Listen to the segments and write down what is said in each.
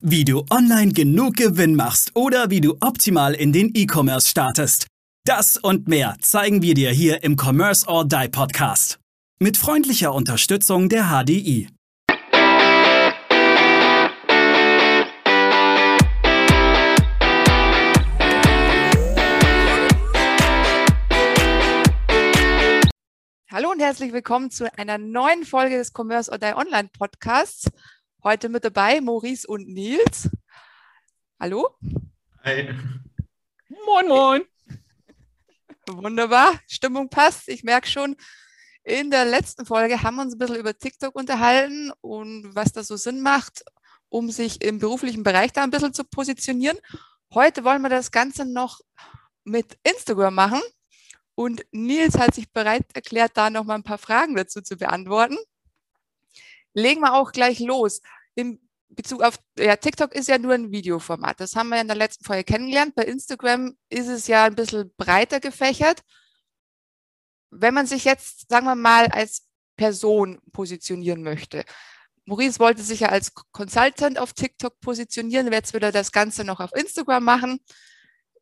Wie du online genug Gewinn machst oder wie du optimal in den E-Commerce startest. Das und mehr zeigen wir dir hier im Commerce or Die Podcast. Mit freundlicher Unterstützung der HDI. Hallo und herzlich willkommen zu einer neuen Folge des Commerce or Die Online Podcasts. Heute mit dabei Maurice und Nils. Hallo. Hi. Moin, moin. Wunderbar, Stimmung passt. Ich merke schon, in der letzten Folge haben wir uns ein bisschen über TikTok unterhalten und was das so Sinn macht, um sich im beruflichen Bereich da ein bisschen zu positionieren. Heute wollen wir das Ganze noch mit Instagram machen. Und Nils hat sich bereit erklärt, da noch mal ein paar Fragen dazu zu beantworten legen wir auch gleich los. Im Bezug auf, ja, TikTok ist ja nur ein Videoformat. Das haben wir in der letzten Folge kennengelernt. Bei Instagram ist es ja ein bisschen breiter gefächert. Wenn man sich jetzt, sagen wir mal, als Person positionieren möchte. Maurice wollte sich ja als Consultant auf TikTok positionieren. Jetzt will er das Ganze noch auf Instagram machen.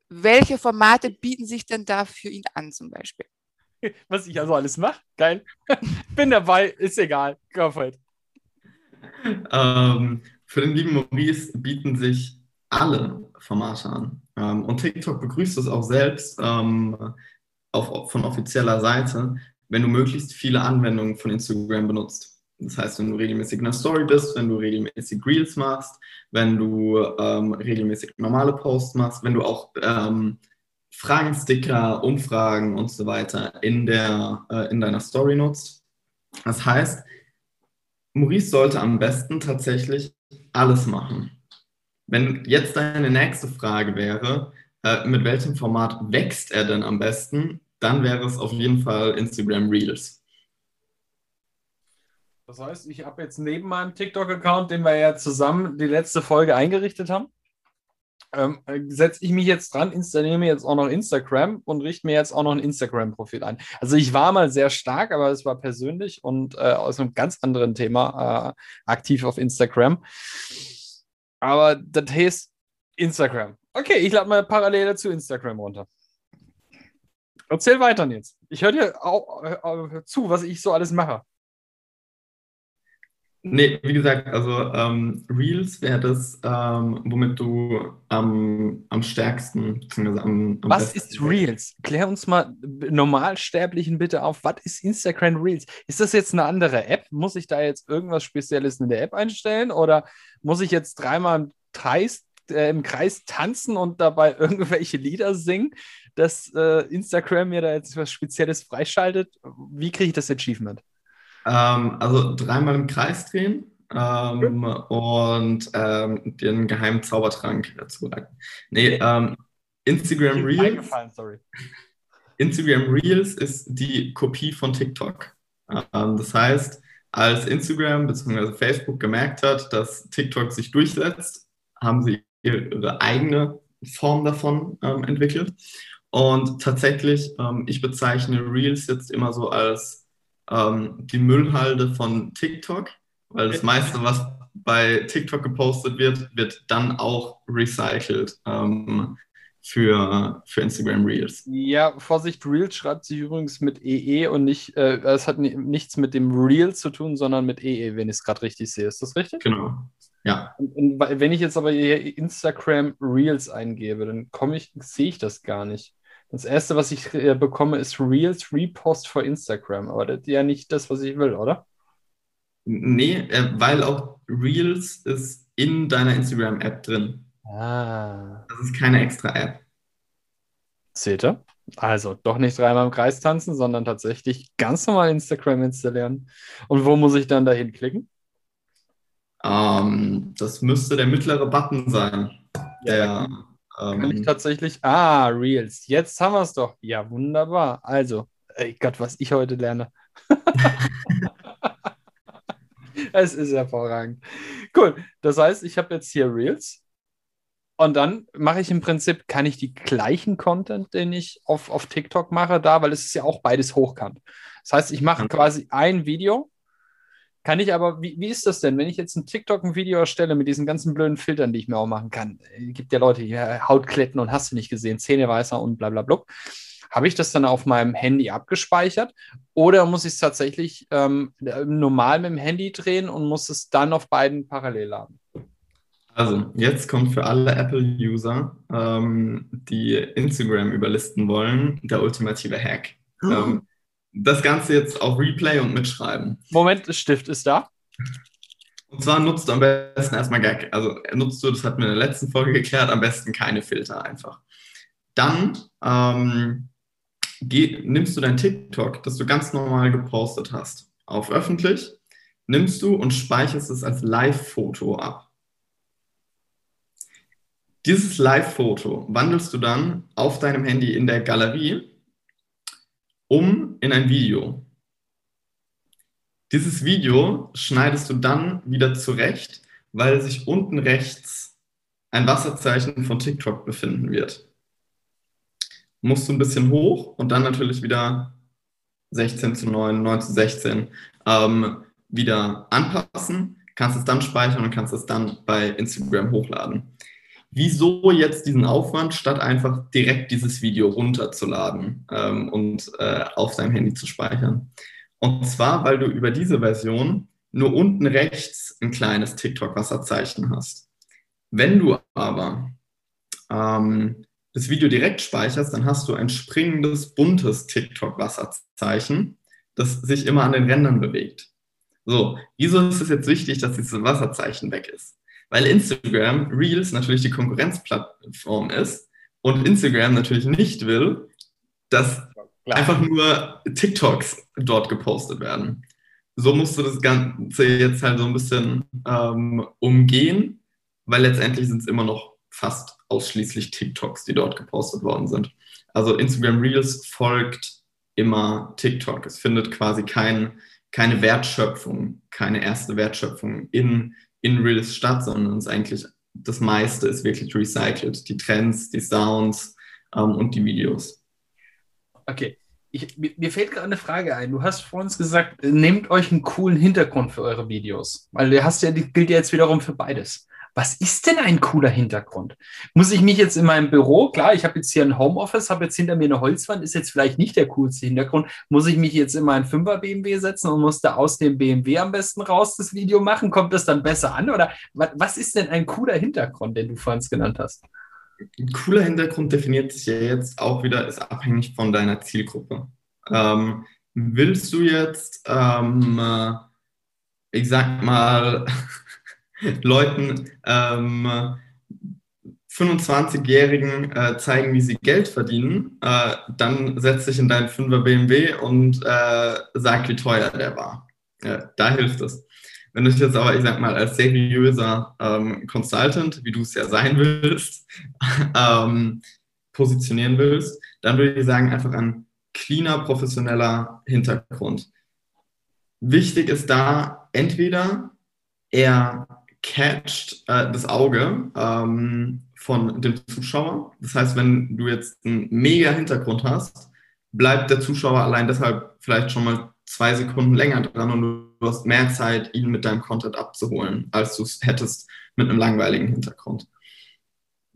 Welche Formate bieten sich denn da für ihn an, zum Beispiel? Was ich also alles mache? Geil. Bin dabei, ist egal. Go for it ähm, für den lieben Maurice bieten sich alle Formate an. Ähm, und TikTok begrüßt es auch selbst ähm, auf, von offizieller Seite, wenn du möglichst viele Anwendungen von Instagram benutzt. Das heißt, wenn du regelmäßig in der Story bist, wenn du regelmäßig Reels machst, wenn du ähm, regelmäßig normale Posts machst, wenn du auch ähm, Fragen, Sticker, Umfragen und so weiter in, der, äh, in deiner Story nutzt. Das heißt, Maurice sollte am besten tatsächlich alles machen. Wenn jetzt deine nächste Frage wäre, äh, mit welchem Format wächst er denn am besten, dann wäre es auf jeden Fall Instagram Reels. Das heißt, ich habe jetzt neben meinem TikTok-Account, den wir ja zusammen die letzte Folge eingerichtet haben, ähm, setze ich mich jetzt dran, installiere mir jetzt auch noch Instagram und richte mir jetzt auch noch ein Instagram-Profil ein. Also ich war mal sehr stark, aber es war persönlich und äh, aus einem ganz anderen Thema äh, aktiv auf Instagram. Aber das heißt Instagram. Okay, ich lade mal parallel zu Instagram runter. Erzähl weiter jetzt. Ich höre dir auch, äh, zu, was ich so alles mache. Nee, wie gesagt, also ähm, Reels wäre das, ähm, womit du am, am stärksten, beziehungsweise am, am Was ist Reels? Klär uns mal Normalsterblichen bitte auf. Was ist Instagram Reels? Ist das jetzt eine andere App? Muss ich da jetzt irgendwas Spezielles in der App einstellen? Oder muss ich jetzt dreimal im Kreis, äh, im Kreis tanzen und dabei irgendwelche Lieder singen, dass äh, Instagram mir da jetzt was Spezielles freischaltet? Wie kriege ich das Achievement? Ähm, also dreimal im Kreis drehen ähm, und ähm, den geheimen Zaubertrank dazu leiten. Nee, ähm, Instagram Reels. Instagram Reels ist die Kopie von TikTok. Ähm, das heißt, als Instagram bzw. Facebook gemerkt hat, dass TikTok sich durchsetzt, haben sie ihre eigene Form davon ähm, entwickelt. Und tatsächlich, ich bezeichne Reels jetzt immer so als ähm, die Müllhalde von TikTok, weil das meiste, was bei TikTok gepostet wird, wird dann auch recycelt ähm, für, für Instagram Reels. Ja, Vorsicht, Reels schreibt sich übrigens mit EE und nicht, äh, es hat nichts mit dem Reel zu tun, sondern mit EE, wenn ich es gerade richtig sehe. Ist das richtig? Genau. Ja. Und, und wenn ich jetzt aber hier Instagram Reels eingebe, dann komme ich, sehe ich das gar nicht. Das erste, was ich äh, bekomme, ist Reels Repost für Instagram. Aber das ist ja nicht das, was ich will, oder? Nee, äh, weil auch Reels ist in deiner Instagram-App drin. Ah. Das ist keine extra App. Seht ihr? Also doch nicht dreimal im Kreis tanzen, sondern tatsächlich ganz normal Instagram installieren. Und wo muss ich dann dahin klicken? Ähm, das müsste der mittlere Button sein. Ja, der, ähm, Kann ich tatsächlich. Ah, Reels. Jetzt haben wir es doch. Ja, wunderbar. Also, ey Gott, was ich heute lerne. es ist hervorragend. Cool. Das heißt, ich habe jetzt hier Reels. Und dann mache ich im Prinzip, kann ich die gleichen Content, den ich auf, auf TikTok mache, da, weil es ist ja auch beides hochkant. Das heißt, ich mache quasi ein Video, Kann ich aber, wie, wie ist das denn, wenn ich jetzt ein TikTok ein Video erstelle mit diesen ganzen blöden Filtern, die ich mir auch machen kann? Es gibt ja Leute, die Hautkletten und hast du nicht gesehen, Zähne weißer und bla bla bla. Habe ich das dann auf meinem Handy abgespeichert oder muss ich es tatsächlich ähm, normal mit dem Handy drehen und muss es dann auf beiden parallel laden? Also, jetzt kommt für alle Apple-User, ähm, die Instagram überlisten wollen, der ultimative Hack. Oh. Ähm, das Ganze jetzt auf Replay und mitschreiben. Moment, das Stift ist da. Und zwar nutzt du am besten erstmal Gag. Also nutzt du, das hatten wir in der letzten Folge geklärt, am besten keine Filter einfach. Dann ähm, geh, nimmst du dein TikTok, das du ganz normal gepostet hast, auf öffentlich, nimmst du und speicherst es als Live-Foto ab. Dieses Live-Foto wandelst du dann auf deinem Handy in der Galerie um in ein Video. Dieses Video schneidest du dann wieder zurecht, weil sich unten rechts ein Wasserzeichen von TikTok befinden wird. Musst du ein bisschen hoch und dann natürlich wieder 16 zu 9, 9 zu 16 ähm, wieder anpassen, kannst es dann speichern und kannst es dann bei Instagram hochladen. Wieso jetzt diesen Aufwand, statt einfach direkt dieses Video runterzuladen ähm, und äh, auf seinem Handy zu speichern? Und zwar, weil du über diese Version nur unten rechts ein kleines TikTok-Wasserzeichen hast. Wenn du aber ähm, das Video direkt speicherst, dann hast du ein springendes, buntes TikTok-Wasserzeichen, das sich immer an den Rändern bewegt. So, wieso ist es jetzt wichtig, dass dieses Wasserzeichen weg ist? Weil Instagram Reels natürlich die Konkurrenzplattform ist und Instagram natürlich nicht will, dass Klar. einfach nur TikToks dort gepostet werden. So musst du das Ganze jetzt halt so ein bisschen ähm, umgehen, weil letztendlich sind es immer noch fast ausschließlich TikToks, die dort gepostet worden sind. Also Instagram Reels folgt immer TikTok. Es findet quasi kein, keine Wertschöpfung, keine erste Wertschöpfung in in Reels statt, sondern es eigentlich das meiste ist wirklich recycelt. Die Trends, die Sounds ähm, und die Videos. Okay. Ich, mir fällt gerade eine Frage ein. Du hast vor uns gesagt, nehmt euch einen coolen Hintergrund für eure Videos. Weil der hast ja, gilt ja jetzt wiederum für beides was ist denn ein cooler Hintergrund? Muss ich mich jetzt in meinem Büro, klar, ich habe jetzt hier ein Homeoffice, habe jetzt hinter mir eine Holzwand, ist jetzt vielleicht nicht der coolste Hintergrund. Muss ich mich jetzt in meinen 5er BMW setzen und muss da aus dem BMW am besten raus das Video machen? Kommt das dann besser an? Oder was ist denn ein cooler Hintergrund, den du vorhin genannt hast? Ein cooler Hintergrund definiert sich ja jetzt auch wieder, ist abhängig von deiner Zielgruppe. Ähm, willst du jetzt, ähm, äh, ich sag mal, Leuten, ähm, 25-Jährigen äh, zeigen, wie sie Geld verdienen, äh, dann setz dich in deinen 5er BMW und äh, sag, wie teuer der war. Ja, da hilft es. Wenn du dich jetzt aber, ich sag mal, als seriöser ähm, Consultant, wie du es ja sein willst, ähm, positionieren willst, dann würde ich sagen, einfach ein cleaner, professioneller Hintergrund. Wichtig ist da entweder er catcht äh, das Auge ähm, von dem Zuschauer. Das heißt, wenn du jetzt einen mega Hintergrund hast, bleibt der Zuschauer allein deshalb vielleicht schon mal zwei Sekunden länger dran und du hast mehr Zeit, ihn mit deinem Content abzuholen, als du es hättest mit einem langweiligen Hintergrund.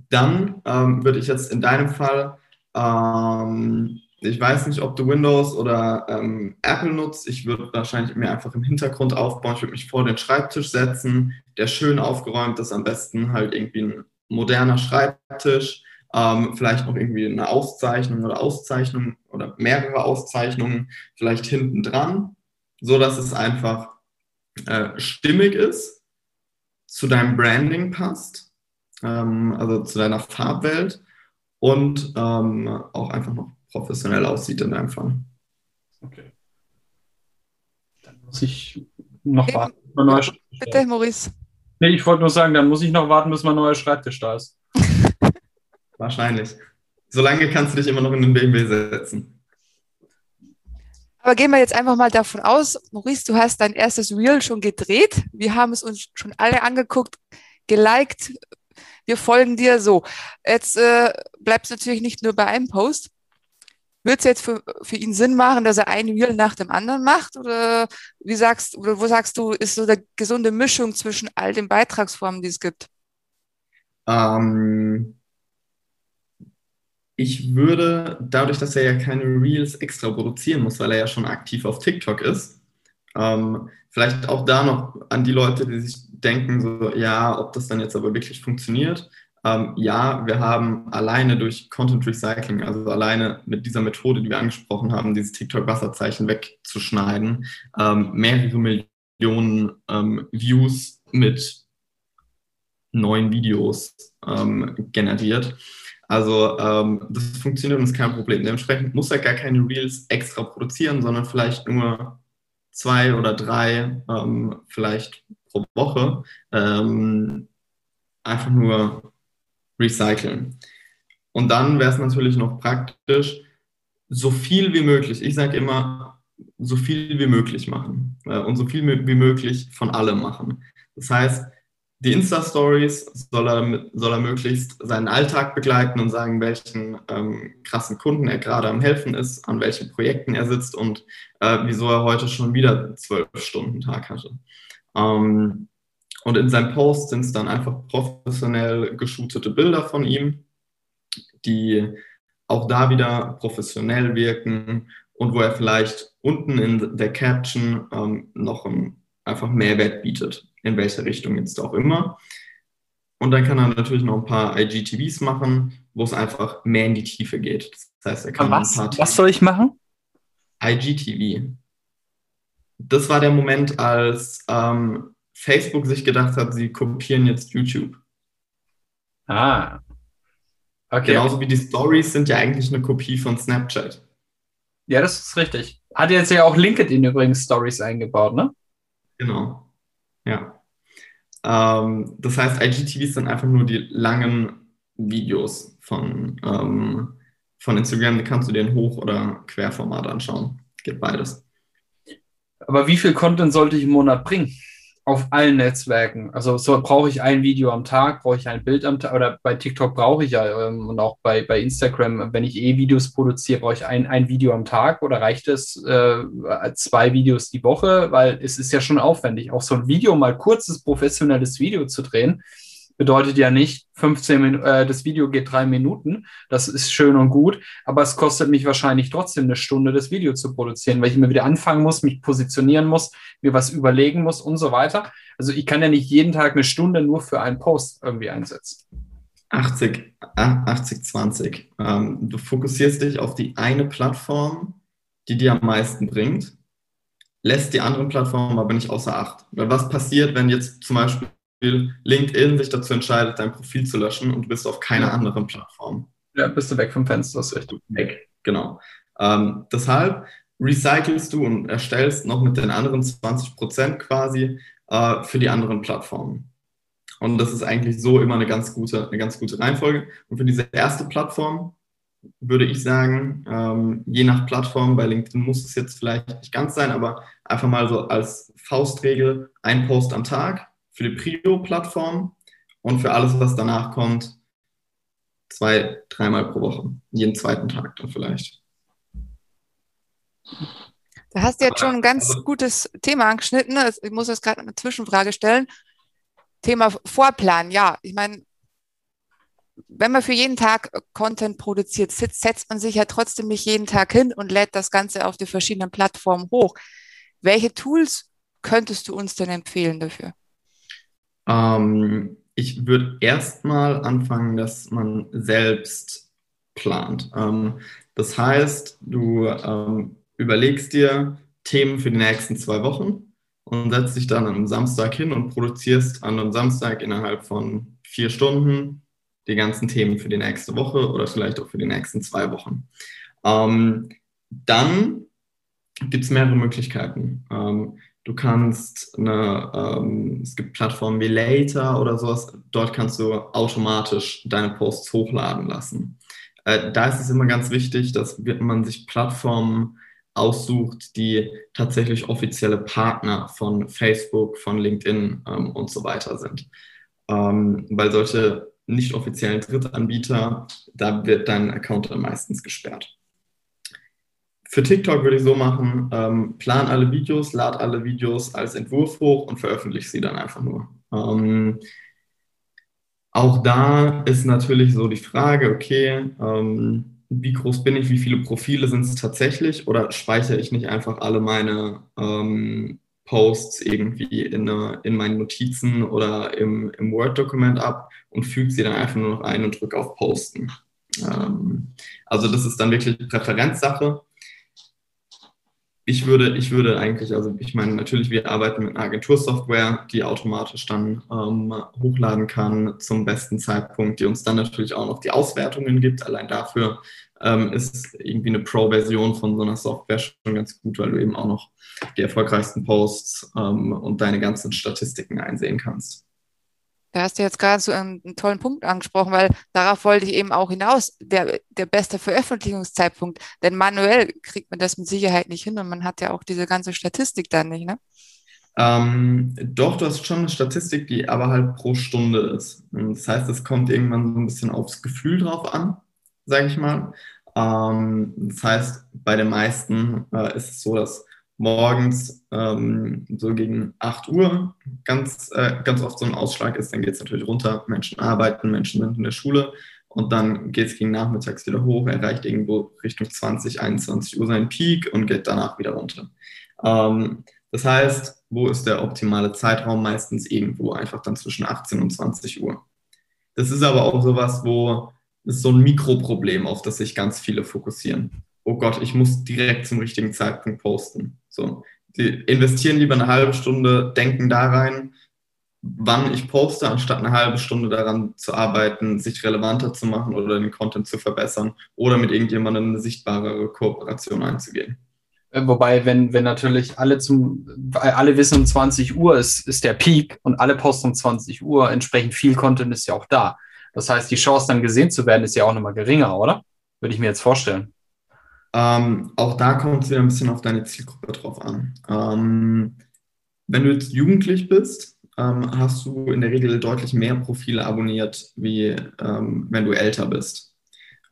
Dann ähm, würde ich jetzt in deinem Fall ähm, ich weiß nicht, ob du Windows oder ähm, Apple nutzt. Ich würde wahrscheinlich mir einfach im Hintergrund aufbauen. Ich würde mich vor den Schreibtisch setzen, der schön aufgeräumt ist, am besten halt irgendwie ein moderner Schreibtisch, ähm, vielleicht noch irgendwie eine Auszeichnung oder Auszeichnung oder mehrere Auszeichnungen vielleicht hinten dran, so dass es einfach äh, stimmig ist, zu deinem Branding passt, ähm, also zu deiner Farbwelt und ähm, auch einfach noch professionell aussieht in deinem Fall. Okay. Dann muss ich noch Eben, warten. Bitte, Maurice. Nee, ich wollte nur sagen, dann muss ich noch warten, bis mein neuer Schreibtisch da ist. Wahrscheinlich. Solange kannst du dich immer noch in den BMW setzen. Aber gehen wir jetzt einfach mal davon aus, Maurice, du hast dein erstes Reel schon gedreht. Wir haben es uns schon alle angeguckt, geliked. Wir folgen dir so. Jetzt äh, bleibt es natürlich nicht nur bei einem Post. Wird es jetzt für, für ihn Sinn machen, dass er ein Reel nach dem anderen macht? Oder wie sagst oder wo sagst du, ist so eine gesunde Mischung zwischen all den Beitragsformen, die es gibt? Ähm, ich würde, dadurch, dass er ja keine Reels extra produzieren muss, weil er ja schon aktiv auf TikTok ist, ähm, vielleicht auch da noch an die Leute, die sich denken, so, ja, ob das dann jetzt aber wirklich funktioniert. Ähm, ja, wir haben alleine durch Content Recycling, also alleine mit dieser Methode, die wir angesprochen haben, dieses TikTok-Wasserzeichen wegzuschneiden, ähm, mehrere Millionen ähm, Views mit neuen Videos ähm, generiert. Also ähm, das funktioniert und ist kein Problem. Dementsprechend muss er gar keine Reels extra produzieren, sondern vielleicht nur zwei oder drei, ähm, vielleicht pro Woche, einfach nur recyceln. Und dann wäre es natürlich noch praktisch, so viel wie möglich, ich sage immer, so viel wie möglich machen äh, und so viel wie möglich von allem machen. Das heißt, die Insta-Stories soll er, soll er möglichst seinen Alltag begleiten und sagen, welchen ähm, krassen Kunden er gerade am Helfen ist, an welchen Projekten er sitzt und äh, wieso er heute schon wieder zwölf Stunden Tag hatte. Ähm, und in seinem Post sind es dann einfach professionell geshootete Bilder von ihm, die auch da wieder professionell wirken und wo er vielleicht unten in der Caption ähm, noch ein, einfach Mehrwert bietet in welche Richtung jetzt auch immer. Und dann kann er natürlich noch ein paar IGTVs machen, wo es einfach mehr in die Tiefe geht. Das heißt, er kann was, ein paar was soll ich machen? IGTV. Das war der Moment, als ähm, Facebook sich gedacht hat, sie kopieren jetzt YouTube. Ah. Okay. Genauso wie die Stories sind ja eigentlich eine Kopie von Snapchat. Ja, das ist richtig. Hat jetzt ja auch LinkedIn übrigens Stories eingebaut, ne? Genau. Ja. Ähm, das heißt, IGTV sind einfach nur die langen Videos von, ähm, von Instagram. Die kannst du dir in Hoch- oder Querformat anschauen. Geht beides. Aber wie viel Content sollte ich im Monat bringen? Auf allen Netzwerken. Also so brauche ich ein Video am Tag, brauche ich ein Bild am Tag oder bei TikTok brauche ich ja ähm, und auch bei, bei Instagram, wenn ich eh Videos produziere, brauche ich ein, ein Video am Tag oder reicht es äh, zwei Videos die Woche, weil es ist ja schon aufwendig, auch so ein Video mal kurzes professionelles Video zu drehen bedeutet ja nicht 15 Minuten, äh, das Video geht drei Minuten, das ist schön und gut, aber es kostet mich wahrscheinlich trotzdem eine Stunde, das Video zu produzieren, weil ich immer wieder anfangen muss, mich positionieren muss, mir was überlegen muss und so weiter. Also ich kann ja nicht jeden Tag eine Stunde nur für einen Post irgendwie einsetzen. 80, 80, 20. Ähm, du fokussierst dich auf die eine Plattform, die dir am meisten bringt, lässt die anderen Plattformen aber nicht außer Acht. Weil was passiert, wenn jetzt zum Beispiel LinkedIn sich dazu entscheidet, dein Profil zu löschen und du bist auf keiner anderen Plattform. Ja, bist du weg vom Fenster, das ist richtig. Weg, genau. Ähm, deshalb recycelst du und erstellst noch mit den anderen 20 Prozent quasi äh, für die anderen Plattformen. Und das ist eigentlich so immer eine ganz gute, eine ganz gute Reihenfolge. Und für diese erste Plattform würde ich sagen, ähm, je nach Plattform, bei LinkedIn muss es jetzt vielleicht nicht ganz sein, aber einfach mal so als Faustregel ein Post am Tag für die Prio-Plattform und für alles, was danach kommt, zwei, dreimal pro Woche. Jeden zweiten Tag dann vielleicht. Da hast du jetzt schon ein ganz also, gutes Thema angeschnitten. Also, ich muss jetzt gerade eine Zwischenfrage stellen. Thema Vorplan. Ja, ich meine, wenn man für jeden Tag Content produziert, setzt man sich ja trotzdem nicht jeden Tag hin und lädt das Ganze auf die verschiedenen Plattformen hoch. Welche Tools könntest du uns denn empfehlen dafür? Ähm, ich würde erstmal anfangen, dass man selbst plant. Ähm, das heißt, du ähm, überlegst dir Themen für die nächsten zwei Wochen und setzt dich dann am Samstag hin und produzierst an einem Samstag innerhalb von vier Stunden die ganzen Themen für die nächste Woche oder vielleicht auch für die nächsten zwei Wochen. Ähm, dann gibt es mehrere Möglichkeiten. Ähm, Du kannst eine, ähm, es gibt Plattformen wie Later oder sowas, dort kannst du automatisch deine Posts hochladen lassen. Äh, da ist es immer ganz wichtig, dass man sich Plattformen aussucht, die tatsächlich offizielle Partner von Facebook, von LinkedIn ähm, und so weiter sind. Ähm, weil solche nicht offiziellen Drittanbieter, da wird dein Account dann meistens gesperrt. Für TikTok würde ich so machen, ähm, plan alle Videos, lad alle Videos als Entwurf hoch und veröffentliche sie dann einfach nur. Ähm, auch da ist natürlich so die Frage, okay, ähm, wie groß bin ich, wie viele Profile sind es tatsächlich oder speichere ich nicht einfach alle meine ähm, Posts irgendwie in, eine, in meinen Notizen oder im, im Word-Dokument ab und füge sie dann einfach nur noch ein und drücke auf Posten. Ähm, also das ist dann wirklich Präferenzsache ich würde, ich würde eigentlich, also ich meine, natürlich, wir arbeiten mit einer Agentursoftware, die automatisch dann ähm, hochladen kann zum besten Zeitpunkt, die uns dann natürlich auch noch die Auswertungen gibt. Allein dafür ähm, ist irgendwie eine Pro-Version von so einer Software schon ganz gut, weil du eben auch noch die erfolgreichsten Posts ähm, und deine ganzen Statistiken einsehen kannst. Da hast du jetzt gerade so einen, einen, tollen Punkt angesprochen, weil darauf wollte ich eben auch hinaus, der, der beste Veröffentlichungszeitpunkt. Denn manuell kriegt man das mit Sicherheit nicht hin und man hat ja auch diese ganze Statistik dann nicht, ne? Ähm, doch, du hast schon eine Statistik, die aber halt pro Stunde ist. Das heißt, es kommt irgendwann so ein bisschen aufs Gefühl drauf an, sage ich mal. Ähm, das heißt, bei den meisten äh, ist es so, dass morgens ähm, so gegen 8 Uhr ganz, äh, ganz oft so ein Ausschlag ist. Dann geht es natürlich runter. Menschen arbeiten, Menschen sind in der Schule und dann geht es gegen nachmittags wieder hoch, erreicht irgendwo Richtung 20, 21 Uhr seinen Peak und geht danach wieder runter. Ähm, das heißt, wo ist der optimale Zeitraum? Meistens irgendwo einfach dann zwischen 18 und 20 Uhr. Das ist aber auch sowas, wo es so ein Mikroproblem, auf das sich ganz viele fokussieren oh Gott, ich muss direkt zum richtigen Zeitpunkt posten. So, die investieren lieber eine halbe Stunde, denken da rein, wann ich poste, anstatt eine halbe Stunde daran zu arbeiten, sich relevanter zu machen oder den Content zu verbessern oder mit irgendjemandem eine sichtbarere Kooperation einzugehen. Äh, wobei, wenn, wenn natürlich alle zum, alle wissen, um 20 Uhr ist, ist der Peak und alle posten um 20 Uhr, entsprechend viel Content ist ja auch da. Das heißt, die Chance dann gesehen zu werden, ist ja auch nochmal geringer, oder? Würde ich mir jetzt vorstellen. Ähm, auch da kommt es wieder ein bisschen auf deine Zielgruppe drauf an. Ähm, wenn du jetzt jugendlich bist, ähm, hast du in der Regel deutlich mehr Profile abonniert, wie ähm, wenn du älter bist.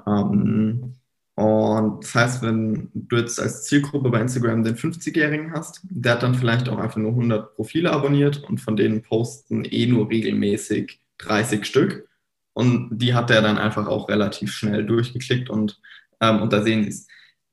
Ähm, und das heißt, wenn du jetzt als Zielgruppe bei Instagram den 50-Jährigen hast, der hat dann vielleicht auch einfach nur 100 Profile abonniert und von denen posten eh nur regelmäßig 30 Stück. Und die hat er dann einfach auch relativ schnell durchgeklickt und, ähm, und da sehen sie es.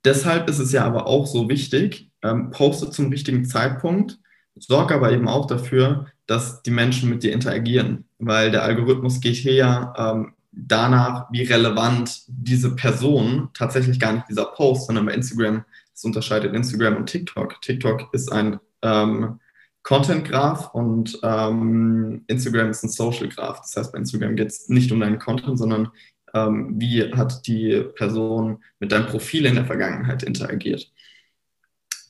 Deshalb ist es ja aber auch so wichtig, ähm, poste zum richtigen Zeitpunkt, sorge aber eben auch dafür, dass die Menschen mit dir interagieren, weil der Algorithmus geht hier ja ähm, danach, wie relevant diese Person, tatsächlich gar nicht dieser Post, sondern bei Instagram, das unterscheidet Instagram und TikTok. TikTok ist ein ähm, Content Graph und ähm, Instagram ist ein Social Graph. Das heißt, bei Instagram geht es nicht um deinen Content, sondern ähm, wie hat die Person mit deinem Profil in der Vergangenheit interagiert.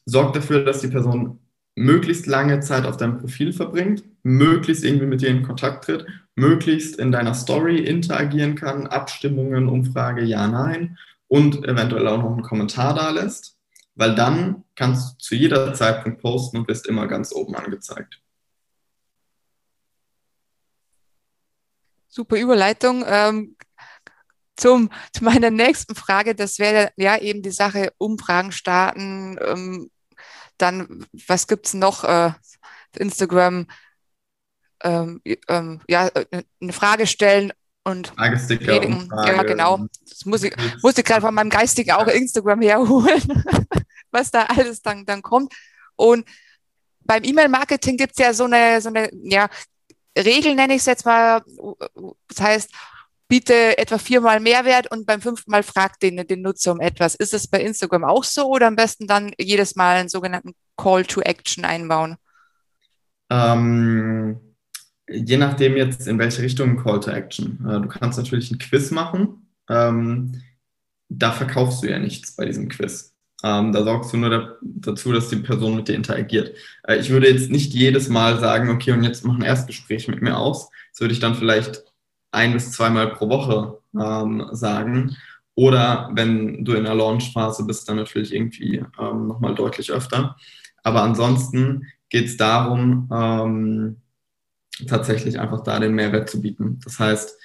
Sorg dafür, dass die Person möglichst lange Zeit auf deinem Profil verbringt, möglichst irgendwie mit dir in Kontakt tritt, möglichst in deiner Story interagieren kann, Abstimmungen, Umfrage, ja, nein und eventuell auch noch einen Kommentar da lässt, weil dann kannst du zu jeder Zeitpunkt posten und bist immer ganz oben angezeigt. Super Überleitung. Ähm, zum, zu meiner nächsten Frage, das wäre ja eben die Sache Umfragen starten. Ähm, dann, was gibt es noch? Äh, Instagram, ähm, ähm, ja, äh, eine Frage stellen und predigen. Ja, genau. Das muss ich, muss ich gerade von meinem geistigen auch Instagram herholen, was da alles dann, dann kommt. Und beim E-Mail-Marketing gibt es ja so eine, so eine ja, Regel, nenne ich es jetzt mal. Das heißt, biete etwa viermal Mehrwert und beim fünften Mal fragt den, den Nutzer um etwas. Ist es bei Instagram auch so oder am besten dann jedes Mal einen sogenannten Call to Action einbauen? Ähm, je nachdem jetzt in welche Richtung Call to Action. Äh, du kannst natürlich ein Quiz machen. Ähm, da verkaufst du ja nichts bei diesem Quiz. Ähm, da sorgst du nur da, dazu, dass die Person mit dir interagiert. Äh, ich würde jetzt nicht jedes Mal sagen, okay, und jetzt mach ein Erstgespräch mit mir aus. Das würde ich dann vielleicht ein bis zweimal pro Woche ähm, sagen. Oder wenn du in der Launchphase bist, dann natürlich irgendwie ähm, nochmal deutlich öfter. Aber ansonsten geht es darum, ähm, tatsächlich einfach da den Mehrwert zu bieten. Das heißt,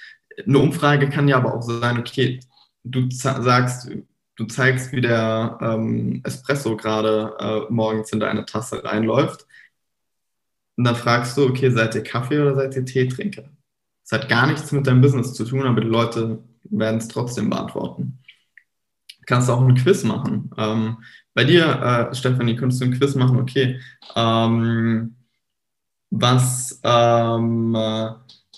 eine Umfrage kann ja aber auch sein, okay, du sagst, du zeigst, wie der ähm, Espresso gerade äh, morgens in deine Tasse reinläuft. Und dann fragst du, okay, seid ihr Kaffee oder seid ihr Teetrinker? Das hat gar nichts mit deinem Business zu tun, aber die Leute werden es trotzdem beantworten. Du kannst auch ein Quiz machen. Ähm, bei dir, äh, Stefanie, könntest du ein Quiz machen, okay. Ähm, was, ähm, äh,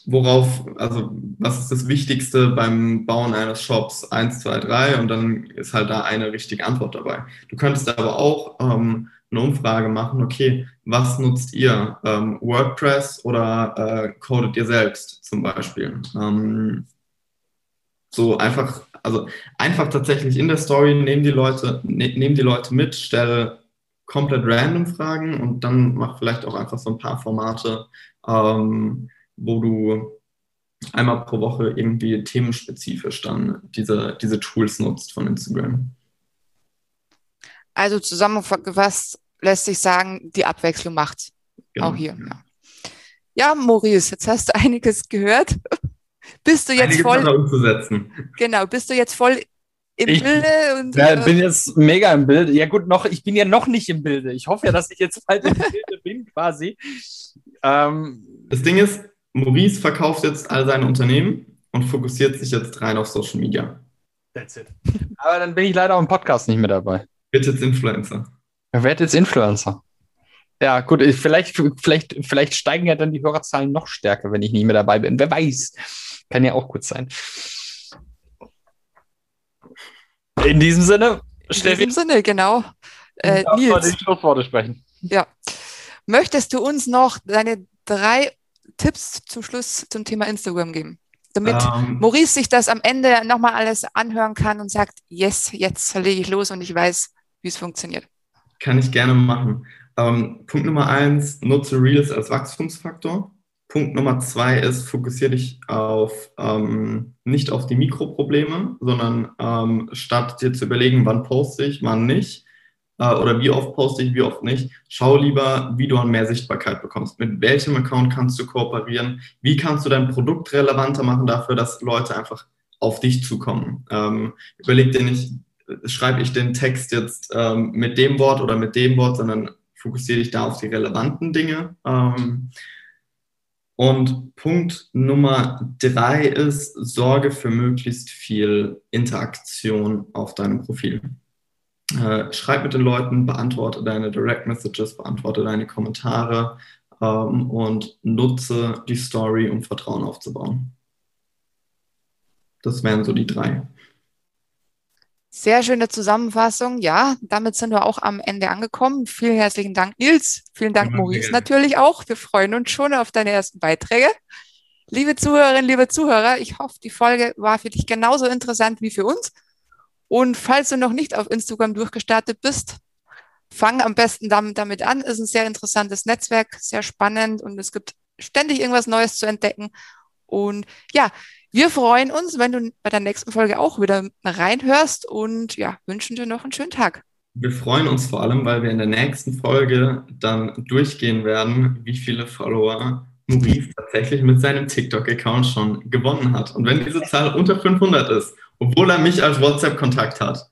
worauf, also was ist das Wichtigste beim Bauen eines Shops? Eins, zwei, drei und dann ist halt da eine richtige Antwort dabei. Du könntest aber auch ähm, eine Umfrage machen, okay, was nutzt ihr? Ähm, WordPress oder äh, codet ihr selbst zum Beispiel? Ähm, so einfach, also einfach tatsächlich in der Story nehmen die Leute, ne, nehmen die Leute mit, stelle komplett random Fragen und dann mach vielleicht auch einfach so ein paar Formate, ähm, wo du einmal pro Woche irgendwie themenspezifisch dann diese, diese Tools nutzt von Instagram. Also zusammengefasst lässt sich sagen, die Abwechslung macht genau. auch hier. Ja. ja, Maurice, jetzt hast du einiges gehört. bist du jetzt einiges voll umzusetzen. Genau, bist du jetzt voll im ich, Bilde und ja, äh, bin jetzt mega im Bilde. Ja gut, noch ich bin ja noch nicht im Bilde. Ich hoffe ja, dass ich jetzt bald im Bilde bin quasi. Ähm, das Ding ist, Maurice verkauft jetzt all seine Unternehmen und fokussiert sich jetzt rein auf Social Media. That's it. Aber dann bin ich leider auch im Podcast nicht mehr dabei. Wird jetzt Influencer. Er wird jetzt Influencer. Ja, gut, vielleicht, vielleicht, vielleicht steigen ja dann die Hörerzahlen noch stärker, wenn ich nicht mehr dabei bin. Wer weiß. Kann ja auch gut sein. In diesem Sinne, Steffi. In diesem Sinne, genau. Äh, Nils. Die Schlussworte sprechen. Ja. Möchtest du uns noch deine drei Tipps zum Schluss zum Thema Instagram geben? Damit ähm. Maurice sich das am Ende nochmal alles anhören kann und sagt, yes, jetzt lege ich los und ich weiß, wie es funktioniert. Kann ich gerne machen. Ähm, Punkt Nummer eins, nutze Reels als Wachstumsfaktor. Punkt Nummer zwei ist, fokussiere dich auf ähm, nicht auf die Mikroprobleme, sondern ähm, statt dir zu überlegen, wann poste ich, wann nicht, äh, oder wie oft poste ich, wie oft nicht, schau lieber, wie du an mehr Sichtbarkeit bekommst. Mit welchem Account kannst du kooperieren? Wie kannst du dein Produkt relevanter machen dafür, dass Leute einfach auf dich zukommen? Ähm, überleg dir nicht, schreibe ich den Text jetzt ähm, mit dem Wort oder mit dem Wort, sondern fokussiere dich da auf die relevanten Dinge. Ähm, und Punkt Nummer drei ist, sorge für möglichst viel Interaktion auf deinem Profil. Äh, schreib mit den Leuten, beantworte deine Direct Messages, beantworte deine Kommentare ähm, und nutze die Story, um Vertrauen aufzubauen. Das wären so die drei. Sehr schöne Zusammenfassung. Ja, damit sind wir auch am Ende angekommen. Vielen herzlichen Dank, Nils. Vielen Dank, ja, Maurice, natürlich auch. Wir freuen uns schon auf deine ersten Beiträge. Liebe Zuhörerinnen, liebe Zuhörer, ich hoffe, die Folge war für dich genauso interessant wie für uns. Und falls du noch nicht auf Instagram durchgestartet bist, fang am besten damit, damit an. Ist ein sehr interessantes Netzwerk, sehr spannend und es gibt ständig irgendwas Neues zu entdecken. Und ja, wir freuen uns, wenn du bei der nächsten Folge auch wieder reinhörst und ja, wünschen dir noch einen schönen Tag. Wir freuen uns vor allem, weil wir in der nächsten Folge dann durchgehen werden, wie viele Follower Maurice tatsächlich mit seinem TikTok-Account schon gewonnen hat. Und wenn diese Zahl unter 500 ist obwohl er mich als WhatsApp-Kontakt hat,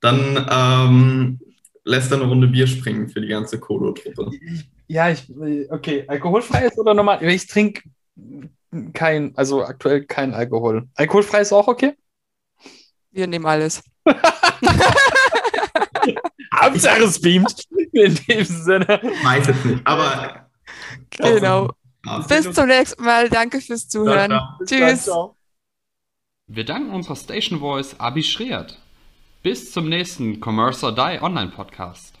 dann ähm, lässt er eine Runde Bier springen für die ganze Kolo-Truppe. Ja, ich, okay, alkoholfrei ist oder normal? Ich trinke kein, also aktuell kein Alkohol. Alkoholfrei ist auch okay? Wir nehmen alles. Hauptsache es beamt. In dem Sinne. Weiß es nicht, aber. Genau. Bis zum nächsten Mal. Danke fürs Zuhören. Ciao, ciao. Tschüss. Ciao, wir danken unserer Station Voice Abi Schreert. Bis zum nächsten Commerce or Die Online Podcast.